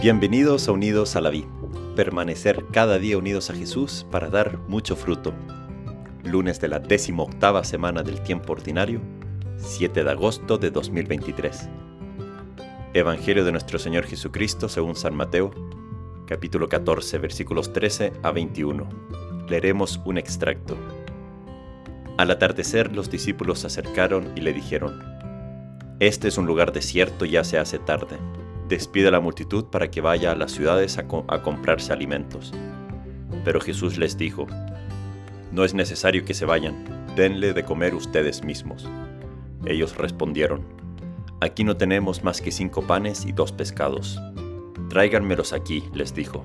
Bienvenidos a Unidos a la Vida. Permanecer cada día unidos a Jesús para dar mucho fruto. Lunes de la décima octava semana del tiempo ordinario, 7 de agosto de 2023. Evangelio de nuestro Señor Jesucristo según San Mateo, capítulo 14, versículos 13 a 21. Leeremos un extracto. Al atardecer los discípulos se acercaron y le dijeron, Este es un lugar desierto ya se hace tarde despide a la multitud para que vaya a las ciudades a, comprarse alimentos. Pero Jesús les dijo, No es necesario que se vayan, denle de comer ustedes mismos. Ellos respondieron, Aquí no tenemos más que cinco panes y dos pescados. Tráiganmelos aquí, les dijo.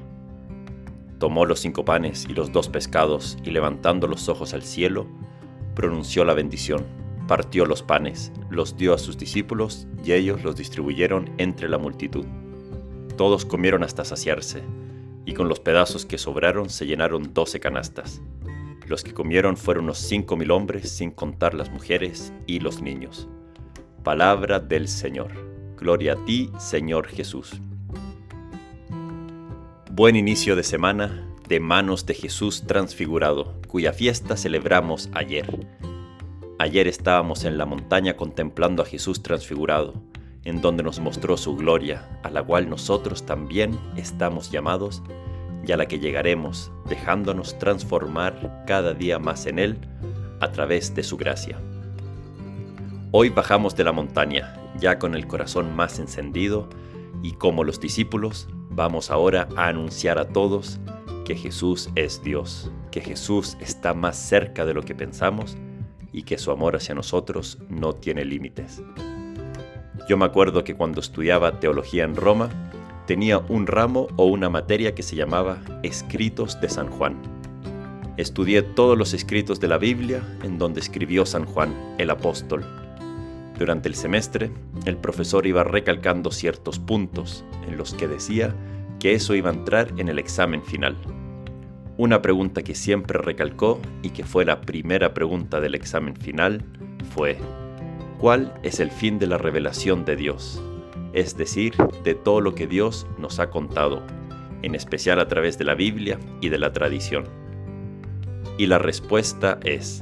Tomó los cinco panes y los dos pescados y levantando los ojos al cielo, pronunció la bendición partió los panes, los dio a sus discípulos y ellos los distribuyeron entre la multitud. Todos comieron hasta saciarse, y con los pedazos que sobraron se llenaron doce canastas. Los que comieron fueron unos cinco mil hombres, sin contar las mujeres y los niños. Palabra del Señor. Gloria a ti, Señor Jesús. Buen inicio de semana de manos de Jesús transfigurado, cuya fiesta celebramos ayer. Ayer estábamos en la montaña contemplando a Jesús transfigurado, en donde nos mostró su gloria, a la cual nosotros también estamos llamados y a la que llegaremos, dejándonos transformar cada día más en Él a través de su gracia. Hoy bajamos de la montaña, ya con el corazón más encendido, y como los discípulos, vamos ahora a anunciar a todos que Jesús es Dios, que Jesús está más cerca de lo que pensamos, y que su amor hacia nosotros no tiene límites. Yo me acuerdo que cuando estudiaba teología en Roma, tenía un ramo o una materia que se llamaba Escritos de San Juan. Estudié todos los escritos de la Biblia en donde escribió San Juan, el apóstol. Durante el semestre, el profesor iba recalcando ciertos puntos en los que decía que eso iba a entrar en el examen final. Una pregunta que siempre recalcó y que fue la primera pregunta del examen final fue, ¿cuál es el fin de la revelación de Dios? Es decir, de todo lo que Dios nos ha contado, en especial a través de la Biblia y de la tradición. Y la respuesta es,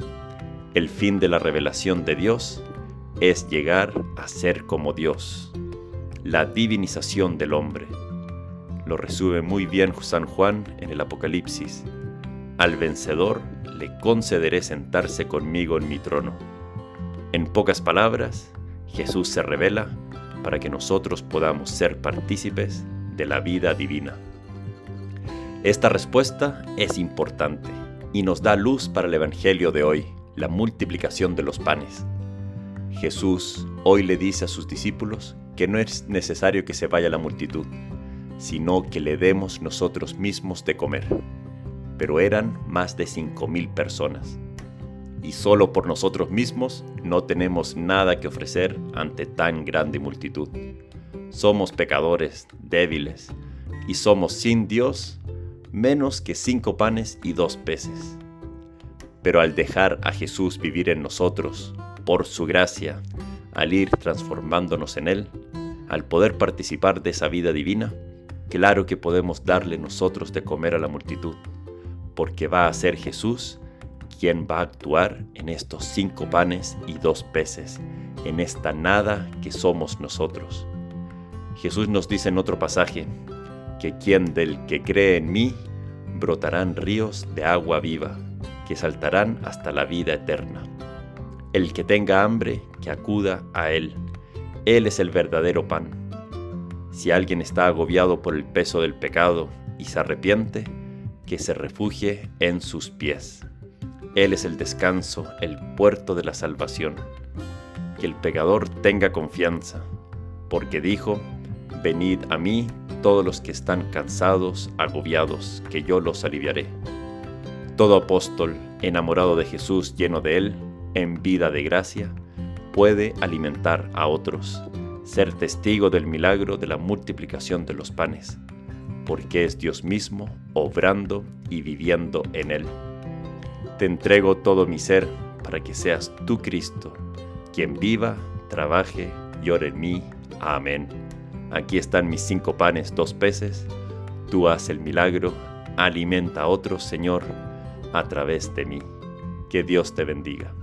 el fin de la revelación de Dios es llegar a ser como Dios, la divinización del hombre lo resume muy bien San Juan en el Apocalipsis. Al vencedor le concederé sentarse conmigo en mi trono. En pocas palabras, Jesús se revela para que nosotros podamos ser partícipes de la vida divina. Esta respuesta es importante y nos da luz para el Evangelio de hoy, la multiplicación de los panes. Jesús hoy le dice a sus discípulos que no es necesario que se vaya la multitud, sino que le demos nosotros mismos de comer. Pero eran más de cinco mil personas. Y solo por nosotros mismos no tenemos nada que ofrecer ante tan grande multitud. Somos pecadores, débiles, y somos sin Dios menos que cinco panes y dos peces. Pero al dejar a Jesús vivir en nosotros, por su gracia, al ir transformándonos en Él, al poder participar de esa vida divina, Claro que podemos darle nosotros de comer a la multitud, porque va a ser Jesús quien va a actuar en estos cinco panes y dos peces, en esta nada que somos nosotros. Jesús nos dice en otro pasaje, que quien del que cree en mí, brotarán ríos de agua viva, que saltarán hasta la vida eterna. El que tenga hambre, que acuda a Él. Él es el verdadero pan si alguien está agobiado por el peso del pecado y se arrepiente, que se refugie en sus pies. Él es el descanso, el puerto de la salvación. Que el pecador tenga confianza, porque dijo, Venid a mí todos los que están cansados, agobiados, que yo los aliviaré. Todo apóstol, enamorado de Jesús, lleno de Él, en vida de gracia, puede alimentar a otros ser testigo del milagro de la multiplicación de los panes, porque es Dios mismo obrando y viviendo en él. Te entrego todo mi ser para que seas tú Cristo, quien viva, trabaje y ore en mí. Amén. Aquí están mis cinco panes, dos peces. Tú haz el milagro, alimenta a otros, Señor, a través de mí. Que Dios te bendiga.